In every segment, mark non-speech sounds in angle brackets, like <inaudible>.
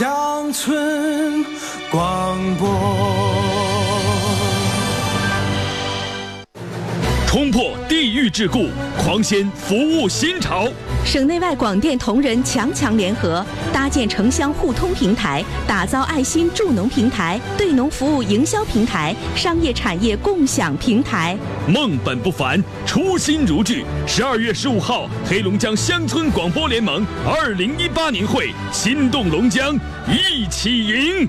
乡村破地域桎梏，狂掀服务新潮。省内外广电同仁强强联合，搭建城乡互通平台，打造爱心助农平台、对农服务营销平台、商业产业共享平台。梦本不凡，初心如炬。十二月十五号，黑龙江乡村广播联盟二零一八年会，心动龙江，一起赢。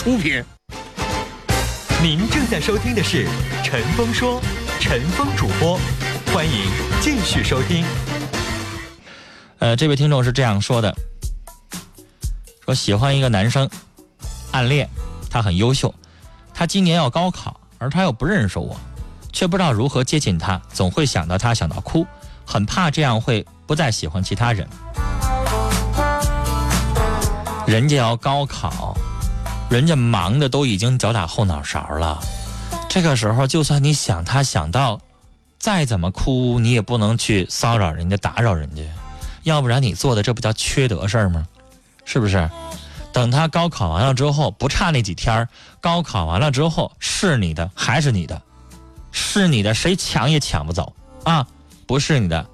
出品。您正在收听的是《陈峰说》，陈峰主播，欢迎继续收听。呃，这位听众是这样说的：说喜欢一个男生，暗恋，他很优秀，他今年要高考，而他又不认识我，却不知道如何接近他，总会想到他，想到哭，很怕这样会不再喜欢其他人。人家要高考。人家忙的都已经脚打后脑勺了，这个时候就算你想他想到，再怎么哭你也不能去骚扰人家打扰人家，要不然你做的这不叫缺德事儿吗？是不是？等他高考完了之后，不差那几天儿高考完了之后是你的还是你的？是你的谁抢也抢不走啊！不是你的，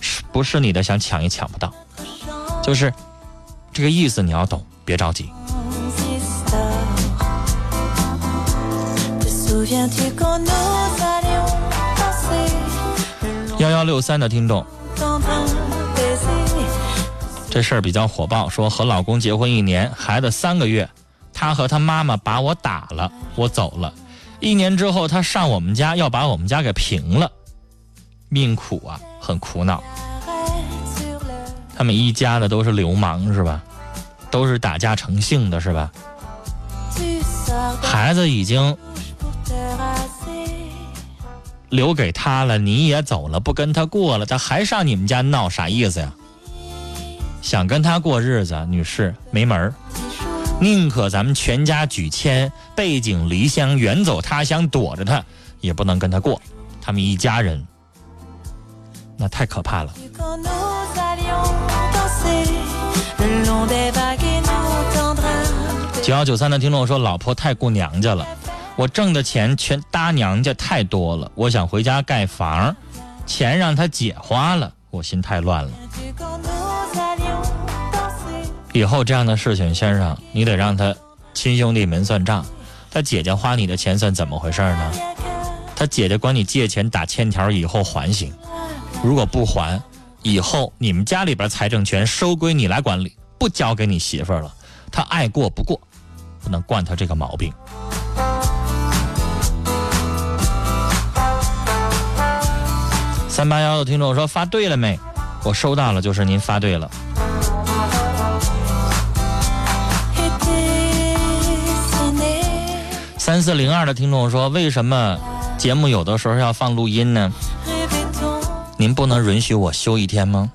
是不是你的想抢也抢不到，就是这个意思你要懂，别着急。幺幺六三的听众，这事儿比较火爆，说和老公结婚一年，孩子三个月，他和他妈妈把我打了，我走了。一年之后，他上我们家要把我们家给平了，命苦啊，很苦恼。他们一家的都是流氓是吧？都是打架成性的是吧？孩子已经。留给他了，你也走了，不跟他过了，他还上你们家闹，啥意思呀？想跟他过日子，女士没门儿，宁可咱们全家举迁，背井离乡，远走他乡，躲着他，也不能跟他过。他们一家人，那太可怕了。九幺九三的听众说，老婆太顾娘家了。我挣的钱全搭娘家太多了，我想回家盖房，钱让他姐花了，我心太乱了。以后这样的事情，先生，你得让他亲兄弟们算账。他姐姐花你的钱算怎么回事呢？他姐姐管你借钱打欠条，以后还行。如果不还，以后你们家里边财政权收归你来管理，不交给你媳妇了。他爱过不过，不能惯他这个毛病。三八幺的听众说发对了没？我收到了，就是您发对了。三四零二的听众说，为什么节目有的时候要放录音呢？您不能允许我休一天吗？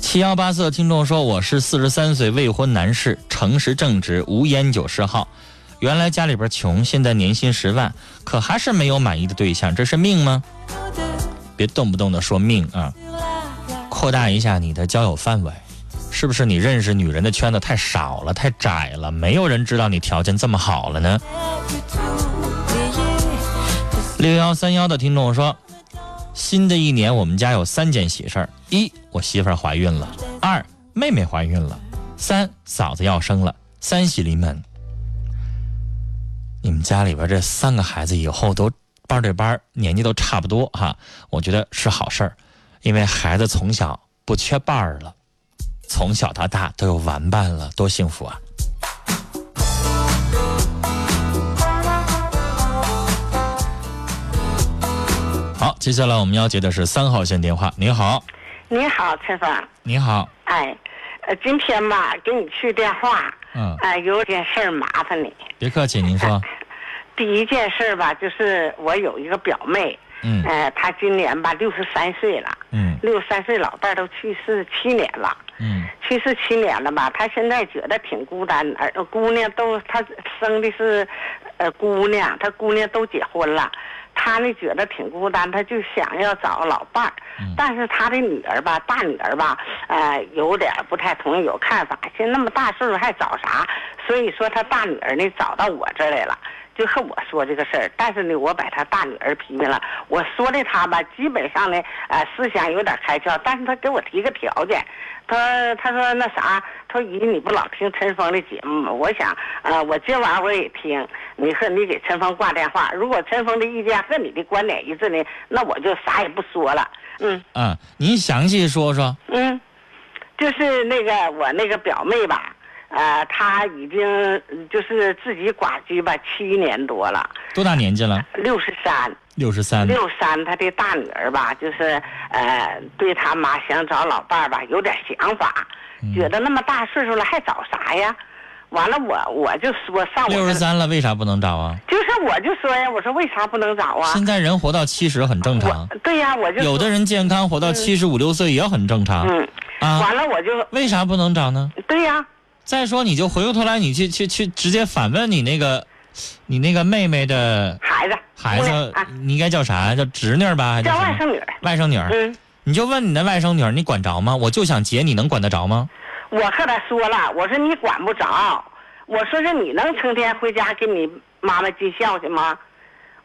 七幺八四的听众说，我是四十三岁未婚男士，诚实正直，无烟酒嗜好。原来家里边穷，现在年薪十万，可还是没有满意的对象，这是命吗？别动不动的说命啊！扩大一下你的交友范围，是不是你认识女人的圈子太少了、太窄了？没有人知道你条件这么好了呢？六幺三幺的听众说，新的一年我们家有三件喜事儿：一，我媳妇怀孕了；二，妹妹怀孕了；三，嫂子要生了。三喜临门。你们家里边这三个孩子以后都班对班，年纪都差不多哈，我觉得是好事儿，因为孩子从小不缺伴儿了，从小到大都有玩伴了，多幸福啊！好，接下来我们要接的是三号线电话。您好，你好，陈峰。你好，哎，呃，今天吧，给你去电话，嗯，哎，有件事儿麻烦你。别客气，您说，<laughs> 第一件事吧，就是我有一个表妹，嗯。呃，她今年吧六十三岁了，嗯。六十三岁老伴儿都去世七年了，嗯。去世七年了吧，她现在觉得挺孤单，而姑娘都她生的是，呃，姑娘，她姑娘都结婚了。她呢觉得挺孤单，他就想要找老伴儿，嗯但是他的女儿吧，大女儿吧，呃，有点儿不太同意，有看法。现在那么大岁数还找啥？所以说他大女儿呢找到我这儿来了，就和我说这个事儿。但是呢，我把他大女儿批评了，我说的他吧，基本上呢，呃，思想有点开窍，但是他给我提个条件，她她说那啥，他说姨你不老听陈峰的节目吗？我想，呃，我今晚我也听，你和你给陈峰挂电话，如果陈峰的意见和你的观点一致呢，那我就啥也不说了。嗯嗯，您详细说说。嗯，就是那个我那个表妹吧，呃，她已经嗯就是自己寡居吧七年多了，多大年纪了？六十三。六十三。六三，他的大女儿吧，就是呃，对他妈想找老伴儿吧，有点想法，嗯觉得那么大岁数了还找啥呀？完了我我就说上六十，三了，为啥不能找啊？就是我就说呀，我说为啥不能找啊？现在人活到七十很正常，对呀，我就有的人健康活到七十五六岁也很正常嗯，啊。完了我就为啥不能找呢？对呀，再说，你就回过头来，你去去去直接反问你那个，你那个妹妹的孩子孩子你应该叫啥？叫侄女吧？叫？外甥女，外甥女。嗯。你就问你的外甥女，你管着吗？我就想结，你能管得着吗？我和他说了，我说你管不着，我说是你能成天回家给你妈妈尽孝去吗？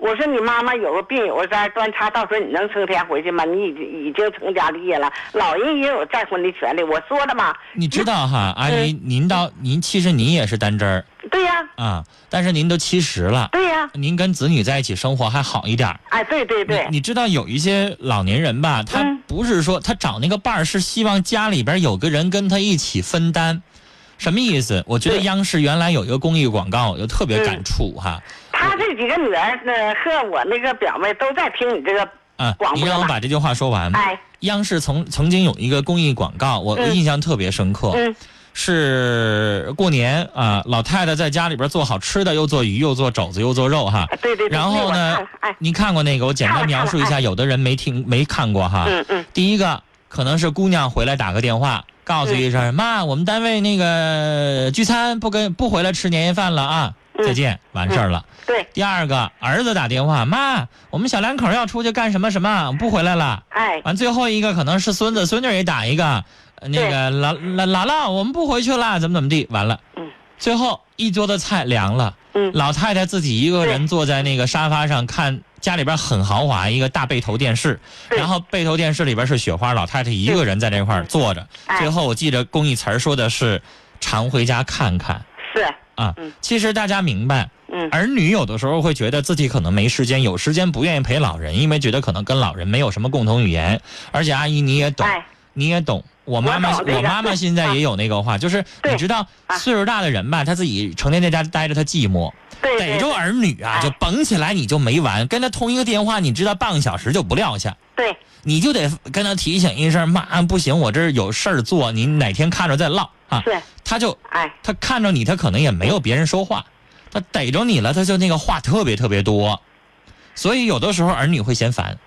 我说你妈妈有个病有个灾端茶，到时候你能成天回去吗？你已经已经成家立业了，老人也有再婚的权利。我说了嘛，你知道哈，阿姨，嗯您到您其实您也是单针儿对呀、啊，但是您都七十了，对呀、您跟子女在一起生活还好一点儿。哎，对对对，你你知道有一些老年人吧，他嗯不是说他找那个伴儿，是希望家里边有个人跟他一起分担。什么意思？我觉得央视原来有一个公益广告，我就特别嗯感触哈。他这几个女儿呃和我那个表妹都在听你这个，啊，你广播了让我把这句话说完。哎，央视曾曾经有一个公益广告，我嗯印象特别深刻。嗯是过年啊，老太太在家里边做好吃的，又做鱼，又做肘子，又做肉哈。对对对，然后呢那我看了，哎，您看过那个？我简单描述一下，有的人没听没看过哈。嗯嗯第一个可能是姑娘回来打个电话，告诉一嗯声、妈，我们单位那个聚餐不跟不回来吃年夜饭了啊，嗯再见，完事儿了。对，第二个儿子打电话，妈，我们小两口要出去干什么什么，不回来了。哎，完最后一个可能是孙子孙女也打一个，呃那个姥姥姥姥，我们不回去了，怎么怎么地，完了，嗯。最后一桌的菜凉了，嗯。老太太自己一个人坐在那个沙发上看家里边很豪华一个大背头电视，然后背头电视里边是雪花，老太太一个人在这块儿坐着，哎。最后我记得公益词说的是常回家看看。是，啊嗯，其实大家明白。嗯儿女有的时候会觉得自己可能没时间，有时间不愿意陪老人，因为觉得可能跟老人没有什么共同语言。而且阿姨你也懂，哎，你也懂。我妈妈，我妈妈现在也有那个话，<laughs> 就是你知道，啊岁数大的人吧，他自己成天在家待着，他寂寞。逮着儿女啊，哎就绷起来你就没完，跟他通一个电话，你知道半个小时就不撂下，对，你就得跟他提醒一声，妈不行，我这有事儿做，你哪天看着再唠啊。是，他就哎，他看着你，他可能也没有别人说话，他逮着你了，他就那个话特别特别多，所以有的时候儿女会嫌烦，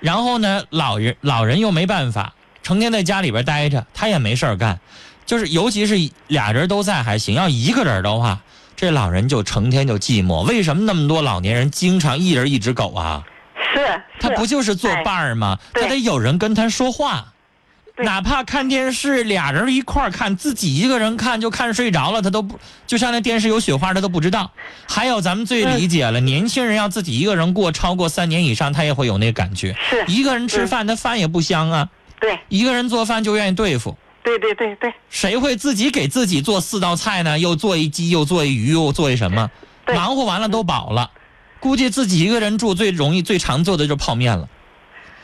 然后呢，老人老人又没办法，成天在家里边待着，他也没事儿干，就是尤其是俩人都在还行，要一个人的话，这老人就成天就寂寞。为什么那么多老年人经常一人一只狗啊？是，他不就是作伴儿吗？对他得有人跟他说话。对哪怕看电视，俩人一块儿看，自己一个人看就看睡着了，他都不就像那电视有雪花，他都不知道。还有咱们最理解了，年轻人要自己一个人过超过三年以上，他也会有那个感觉。是一个人吃饭，他饭也不香啊。对一个人做饭就愿意对付，对对对对谁会自己给自己做四道菜呢？又做一鸡，又做一鱼，又做一什么？忙活完了都饱了，估计自己一个人住最容易、最常做的就是泡面了。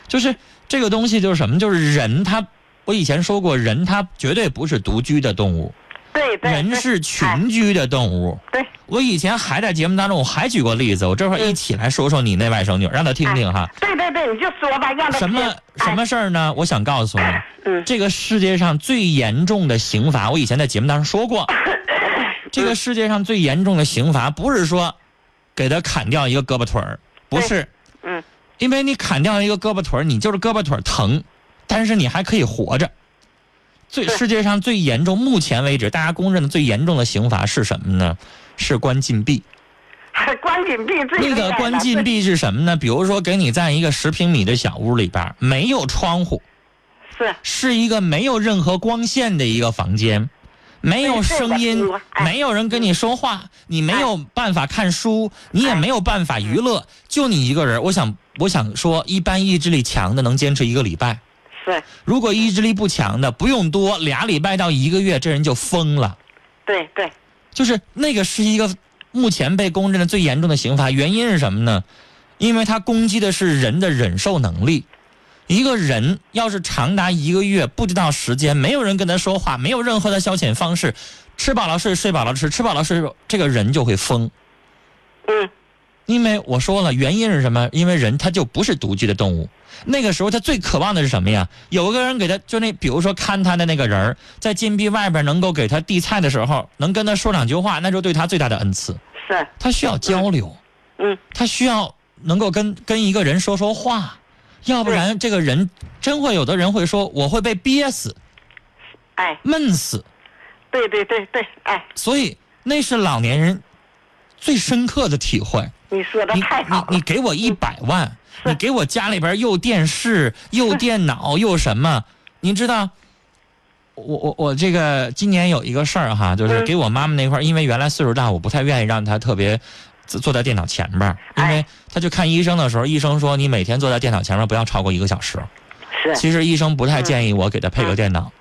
就是这个东西就是什么？就是人他，我以前说过，人他绝对不是独居的动物，对对，人是群居的动物。对。我以前还在节目当中，我还举过例子，我这会儿一起来说说你那外甥女，让她听听哈。对对对，你就说吧，让她什么什么事儿呢？我想告诉你，嗯。这个世界上最严重的刑罚，我以前在节目当中说过，<laughs> 这个世界上最严重的刑罚不是说给他砍掉一个胳膊腿儿，不是，嗯。因为你砍掉一个胳膊腿儿，你就是胳膊腿儿疼，但是你还可以活着。最世界上最严重，目前为止大家公认的最严重的刑罚是什么呢？是关禁闭。<laughs> 关禁闭最那个关禁闭是什么呢？比如说给你在一个十平米的小屋里边儿，没有窗户，是是一个没有任何光线的一个房间，没有声音，哎没有人跟你说话，你没有办法看书，你也没有办法娱乐，就你一个人。我想，我想说，一般意志力强的能坚持一个礼拜，是，如果意志力不强的，不用多，俩礼拜到一个月，这人就疯了。对对就是那个是一个目前被公认的最严重的刑罚，原因是什么呢？因为他攻击的是人的忍受能力。一个人要是长达一个月不知道时间，没有人跟他说话，没有任何的消遣方式，吃饱了睡，睡饱了吃，吃饱了睡，这个人就会疯。嗯因为我说了，原因是什么？因为人他就不是独居的动物。那个时候他最渴望的是什么呀？有个人给他，就那比如说看他的那个人儿在禁闭外边能够给他递菜的时候，能跟他说两句话，那就对他最大的恩赐。是他需要交流，嗯他需要能够跟跟一个人说说话，要不然这个人真会有的人会说我会被憋死、哎闷死，对对对对哎，所以那是老年人最深刻的体会。你说的你太好了，你你给我一百万，你给我家里边又电视又电脑又什么？您知道，我我我这个今年有一个事儿哈，就是嗯给我妈妈那块儿，因为原来岁数大，我不太愿意让她特别坐坐在电脑前边儿，因为哎她去看医生的时候，医生说你每天坐在电脑前面不要超过一个小时。是其实医生不太建议我给她配个嗯电脑。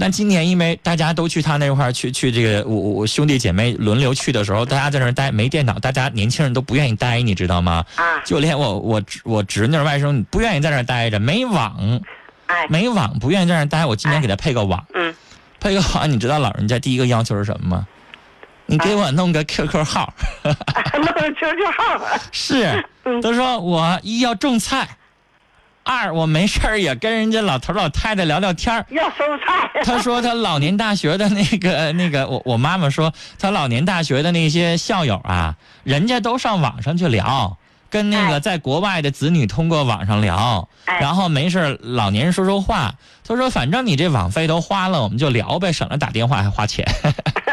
对但今年因为大家都去他那块儿去去这个我我我兄弟姐妹轮流去的时候，大家在那儿待没电脑，大家年轻人都不愿意待，你知道吗？啊。就连我我侄我侄女外甥不愿意在那儿待着，没网哎。没网不愿意在那儿待。我今年给他配个网，嗯。配个网，你知道老人家第一个要求是什么吗？你给我弄个 QQ 号，<laughs> 弄个 QQ 号 <laughs> 是，嗯。都说我一要种菜，二我没事儿也跟人家老头老太太聊聊天儿。要收菜，他说他老年大学的那个那个，我我妈妈说他老年大学的那些校友啊，人家都上网上去聊，跟那个哎在国外的子女通过网上聊，哎然后没事儿老年人说说话。他说反正你这网费都花了，我们就聊呗，省了打电话还花钱。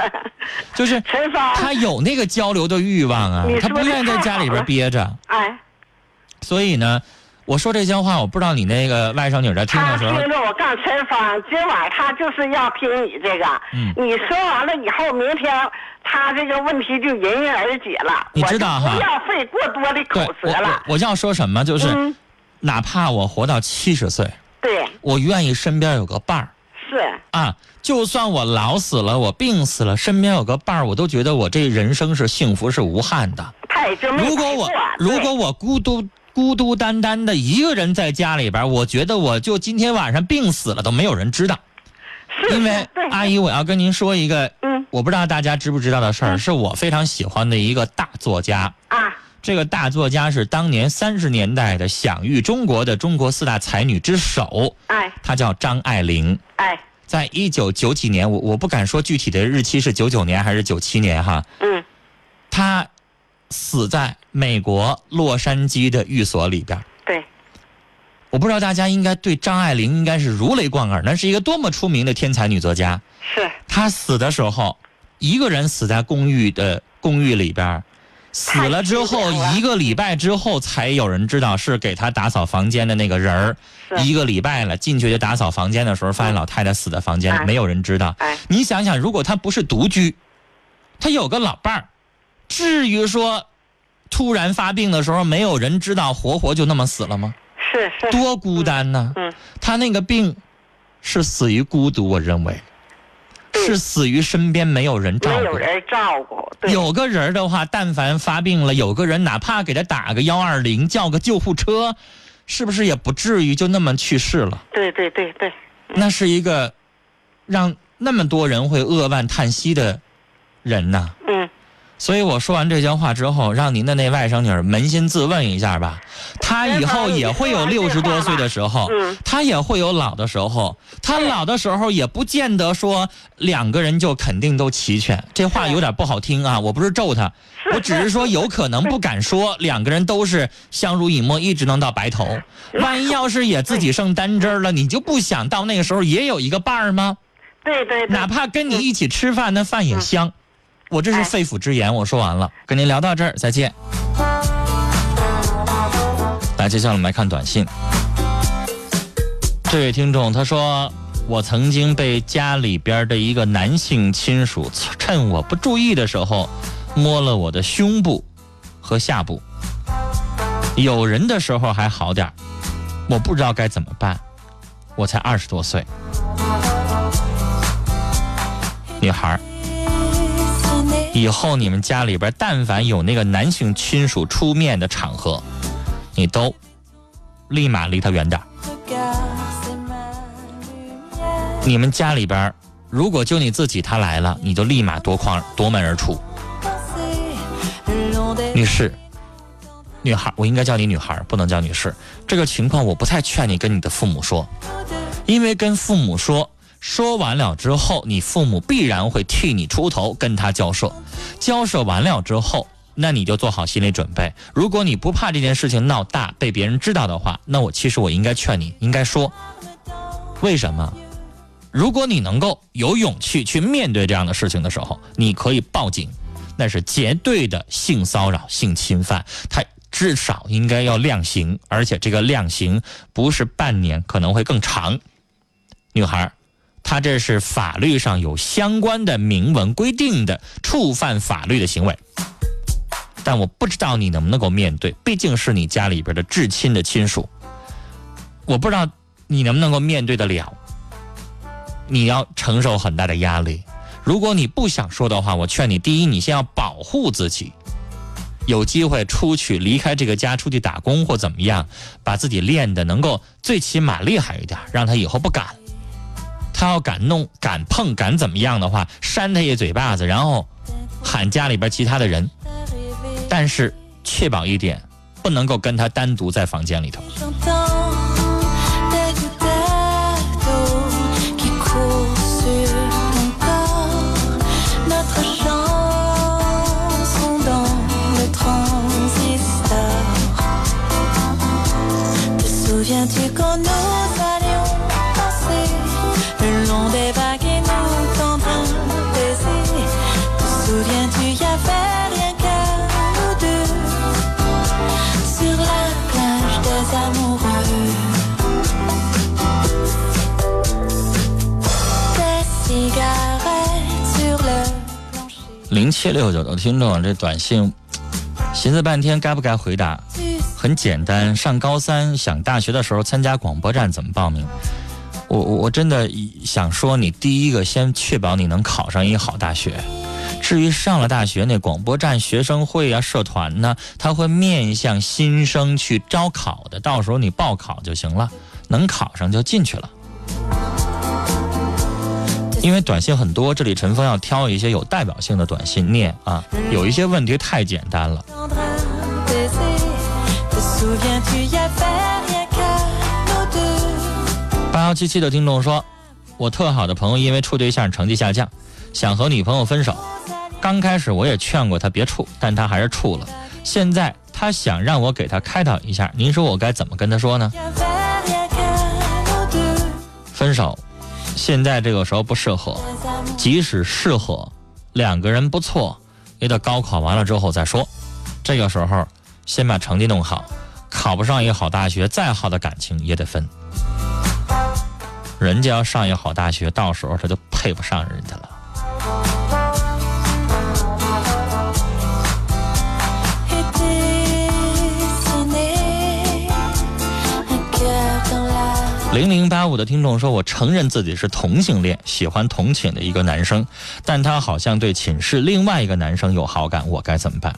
<laughs> 就是 <laughs> 他有那个交流的欲望啊他不愿意在家里边憋着。哎，所以呢，我说这些话，我不知道你那个外甥女在听他的时候听，着我告诉陈芳，今晚他就是要听你这个，嗯你说完了以后，明天他这个问题就迎刃而解了。你知道哈不要费过多的口舌了我。我要说什么，就是、嗯，哪怕我活到七十岁。对，我愿意身边有个伴儿是，啊，就算我老死了，我病死了，身边有个伴儿，我都觉得我这人生是幸福是无憾的。如果我如果我孤独孤孤单单的一个人在家里边，我觉得我就今天晚上病死了都没有人知道。因为阿姨，我要跟您说一个，嗯。我不知道大家知不知道的事儿，嗯。是我非常喜欢的一个大作家。啊，这个大作家是当年三十年代的享誉中国的中国四大才女之首，哎。她叫张爱玲。哎，在一九九几年，我我不敢说具体的日期是九九年还是九七年哈，嗯，她死在美国洛杉矶的寓所里边儿。对，我不知道大家应该对张爱玲应该是如雷贯耳，那是一个多么出名的天才女作家。是，她死的时候，一个人死在公寓的公寓里边儿，死了之后一个礼拜之后才有人知道是给她打扫房间的那个人儿。一个礼拜了，进去就打扫房间的时候，发现老太太死在房间里，哎没有人知道。哎你想想，如果她不是独居，她有个老伴儿，至于说突然发病的时候没有人知道，活活就那么死了吗？是是，多孤单呢！嗯，他那个病是死于孤独，我认为对是死于身边没有人照顾。没有人照顾，对，有个人的话，但凡发病了，有个人哪怕给他打个幺二零，叫个救护车，是不是也不至于就那么去世了？对对对对，那是一个让那么多人会扼腕叹息的人呐。嗯，所以我说完这些话之后，让您的那外甥女儿扪心自问一下吧，她以后也会有六十多岁的时候嗯，她也会有老的时候，她老的时候也不见得说两个人就肯定都齐全。这话有点不好听啊，我不是咒她，<laughs> 我只是说有可能不敢说两个人都是相濡以沫，一直能到白头。万一要是也自己剩单针儿了，你就不想到那个时候也有一个伴儿吗？对对对，哪怕跟你一起吃饭，那饭也香。我这是哎肺腑之言，我说完了，跟您聊到这儿，再见。来，接下来我们来看短信。这位听众他说：“我曾经被家里边的一个男性亲属趁我不注意的时候，摸了我的胸部和下部。有人的时候还好点儿我不知道该怎么办。我才二十多岁。”女孩儿，以后你们家里边但凡有那个男性亲属出面的场合，你都立马离他远点。你们家里边如果就你自己他来了，你就立马夺眶夺门而出。女士，女孩，我应该叫你女孩，不能叫女士。这个情况我不太劝你跟你的父母说，因为跟父母说。说完了之后，你父母必然会替你出头，跟他交涉。交涉完了之后，那你就做好心理准备。如果你不怕这件事情闹大，被别人知道的话，那我其实我应该劝你，应该说，为什么？如果你能够有勇气去面对这样的事情的时候，你可以报警，那是绝对的性骚扰、性侵犯，他至少应该要量刑，而且这个量刑不是半年，可能会更长。女孩。他这是法律上有相关的明文规定的触犯法律的行为，但我不知道你能不能够面对，毕竟是你家里边的至亲的亲属，我不知道你能不能够面对得了，你要承受很大的压力。如果你不想说的话，我劝你，第一，你先要保护自己，有机会出去离开这个家，出去打工或怎么样，把自己练的能够最起码厉害一点，让他以后不敢。他要敢弄、敢碰、敢怎么样的话，扇他一嘴巴子，然后喊家里边其他的人。但是确保一点，不能够跟他单独在房间里头。零七六九的听众，这短信寻思半天该不该回答？很简单，上高三想大学的时候参加广播站怎么报名？我我我真的想说，你第一个先确保你能考上一个好大学。至于上了大学那广播站学生会啊、社团呢，他会面向新生去招考的，到时候你报考就行了，能考上就进去了。因为短信很多，这里陈峰要挑一些有代表性的短信念啊，有一些问题太简单了。八幺七七的听众说，我特好的朋友因为处对象成绩下降，想和女朋友分手。刚开始我也劝过他别处，但他还是处了。现在他想让我给他开导一下，您说我该怎么跟他说呢？分手。现在这个时候不适合，即使适合，两个人不错，也得高考完了之后再说。这个时候先把成绩弄好，考不上一个好大学，再好的感情也得分。人家要上一个好大学，到时候他就配不上人家了。零零八五的听众说：“我承认自己是同性恋，喜欢同寝的一个男生，但他好像对寝室另外一个男生有好感，我该怎么办？”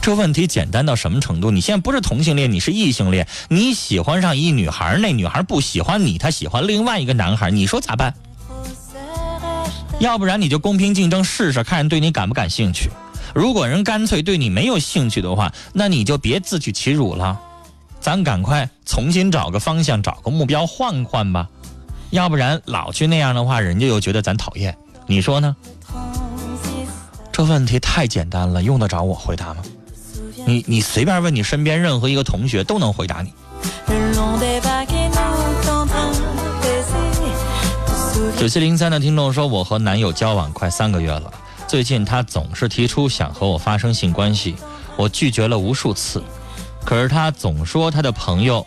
这问题简单到什么程度？你现在不是同性恋，你是异性恋，你喜欢上一女孩，那女孩不喜欢你，她喜欢另外一个男孩，你说咋办？要不然你就公平竞争试试，看人对你感不感兴趣。如果人干脆对你没有兴趣的话，那你就别自取其辱了。咱赶快重新找个方向，找个目标换换吧，要不然老去那样的话，人家又觉得咱讨厌。你说呢？这问题太简单了，用得着我回答吗？你你随便问你身边任何一个同学都能回答你。九七零三的听众说，我和男友交往快三个月了，最近他总是提出想和我发生性关系，我拒绝了无数次。可是他总说他的朋友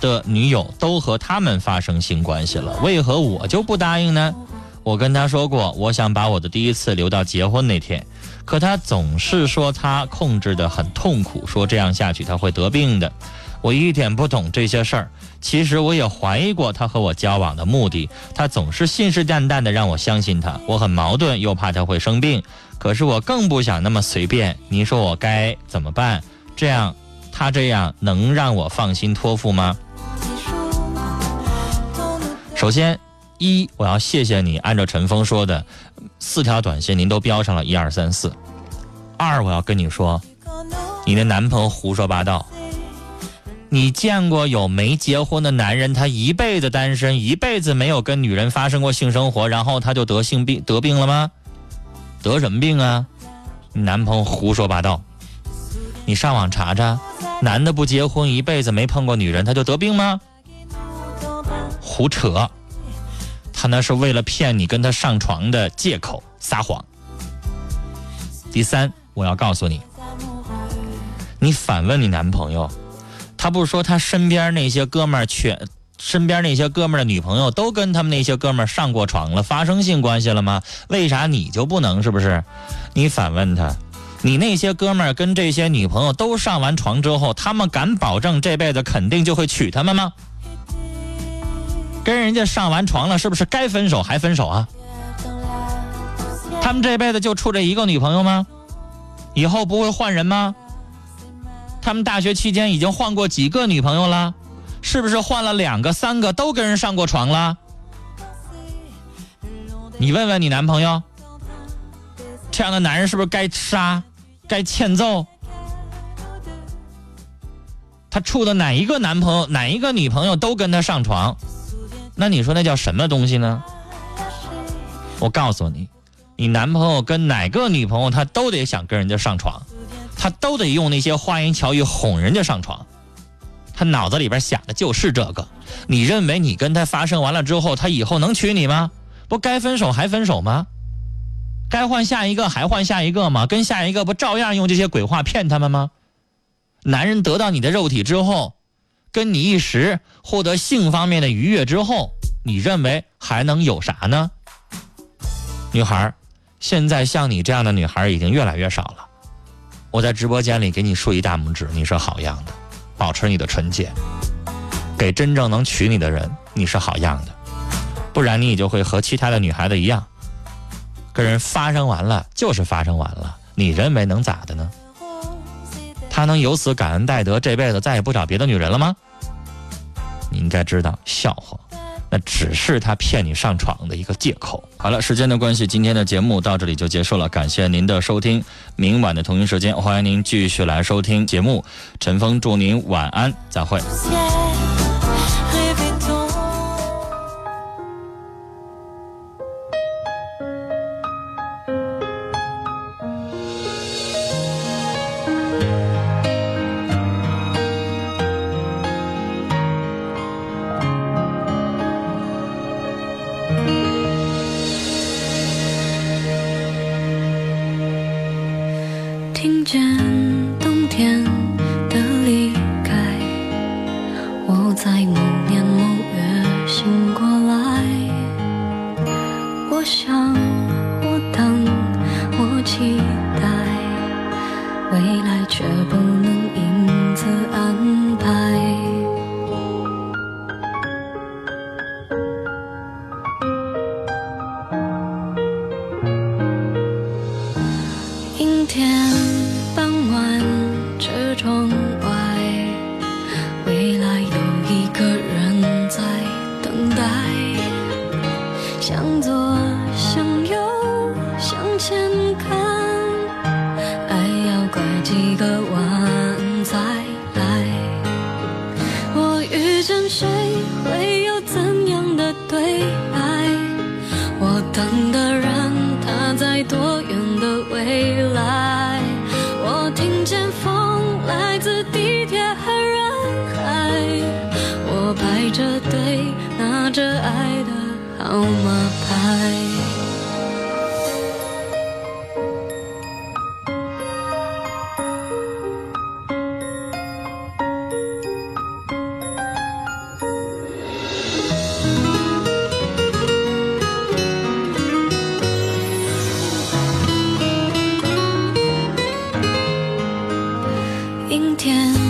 的女友都和他们发生性关系了，为何我就不答应呢？我跟他说过，我想把我的第一次留到结婚那天，可他总是说他控制得很痛苦，说这样下去他会得病的。我一点不懂这些事儿，其实我也怀疑过他和我交往的目的，他总是信誓旦旦的让我相信他，我很矛盾，又怕他会生病，可是我更不想那么随便。你说我该怎么办？这样。他这样能让我放心托付吗？首先，一我要谢谢你，按照陈峰说的，四条短信您都标上了一二三四。二我要跟你说，你的男朋友胡说八道。你见过有没结婚的男人，他一辈子单身，一辈子没有跟女人发生过性生活，然后他就得性病得病了吗？得什么病啊？你男朋友胡说八道。你上网查查。男的不结婚一辈子没碰过女人，他就得病吗？胡扯！他那是为了骗你跟他上床的借口撒谎。第三，我要告诉你，你反问你男朋友，他不是说他身边那些哥们儿全，身边那些哥们儿的女朋友都跟他们那些哥们儿上过床了，发生性关系了吗？为啥你就不能？是不是？你反问他。你那些哥们儿跟这些女朋友都上完床之后，他们敢保证这辈子肯定就会娶他们吗？跟人家上完床了，是不是该分手还分手啊？他们这辈子就处这一个女朋友吗？以后不会换人吗？他们大学期间已经换过几个女朋友了？是不是换了两个、三个都跟人上过床了？你问问你男朋友，这样的男人是不是该杀？该欠揍，他处的哪一个男朋友、哪一个女朋友都跟他上床，那你说那叫什么东西呢？我告诉你，你男朋友跟哪个女朋友，他都得想跟人家上床，他都得用那些花言巧语哄人家上床，他脑子里边想的就是这个。你认为你跟他发生完了之后，他以后能娶你吗？不该分手还分手吗？该换下一个还换下一个吗？跟下一个不照样用这些鬼话骗他们吗？男人得到你的肉体之后，跟你一时获得性方面的愉悦之后，你认为还能有啥呢？女孩，现在像你这样的女孩已经越来越少了。我在直播间里给你竖一大拇指，你是好样的，保持你的纯洁，给真正能娶你的人，你是好样的，不然你也就会和其他的女孩子一样。跟人发生完了就是发生完了，你认为能咋的呢？他能由此感恩戴德，这辈子再也不找别的女人了吗？你应该知道，笑话，那只是他骗你上床的一个借口。好了，时间的关系，今天的节目到这里就结束了，感谢您的收听。明晚的同一时间，欢迎您继续来收听节目。陈峰祝您晚安，再会。天傍晚，车窗 weekend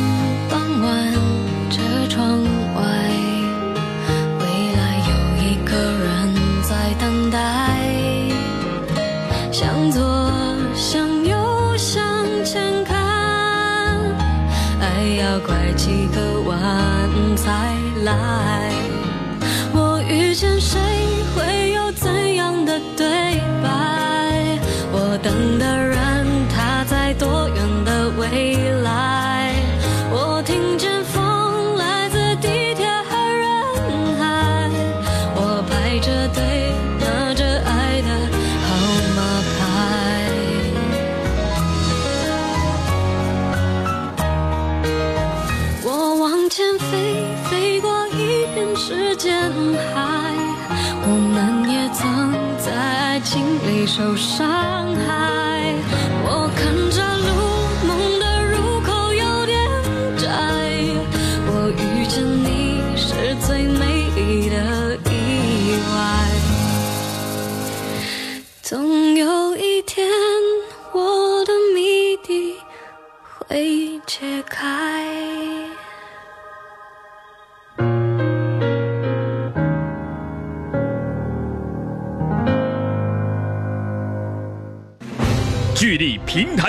时间海。我们也曾在爱情里受伤害。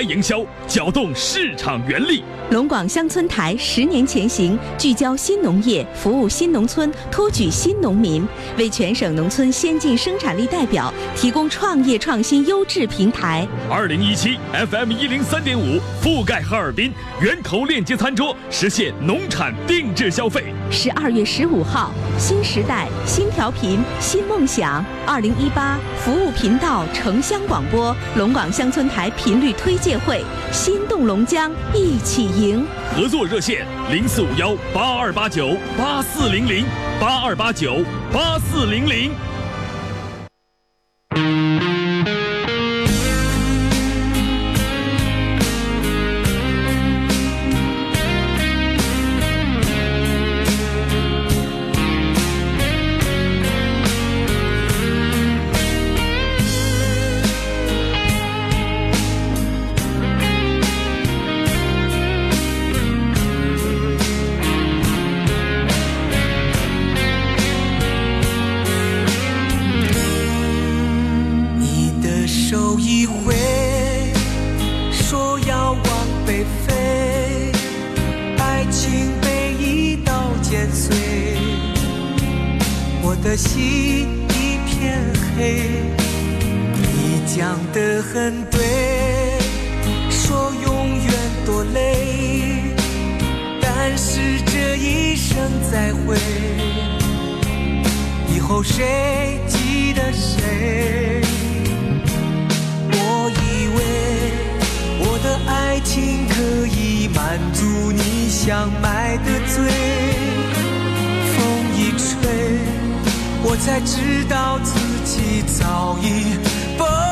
营销，搅动市场原力。龙广乡村台十年前行，聚焦新农业，服务新农村，托举新农民，为全省农村先进生产力代表提供创业创新优质平台。二零一七 FM 一零三点五覆盖哈尔滨，源头链接餐桌，实现农产定制消费。十二月十五号，新时代新调频新梦想。二零一八服务频道城乡广播龙广乡村台频率推业会，心动龙江，一起赢。合作热线零四五幺八二八九八四零零八二八九八四零零。的心一片黑。你讲得很对，说永远多累，但是这一生再会。以后谁记得谁？我以为我的爱情可以满足你想买的醉，风一吹，我才知道自己早已崩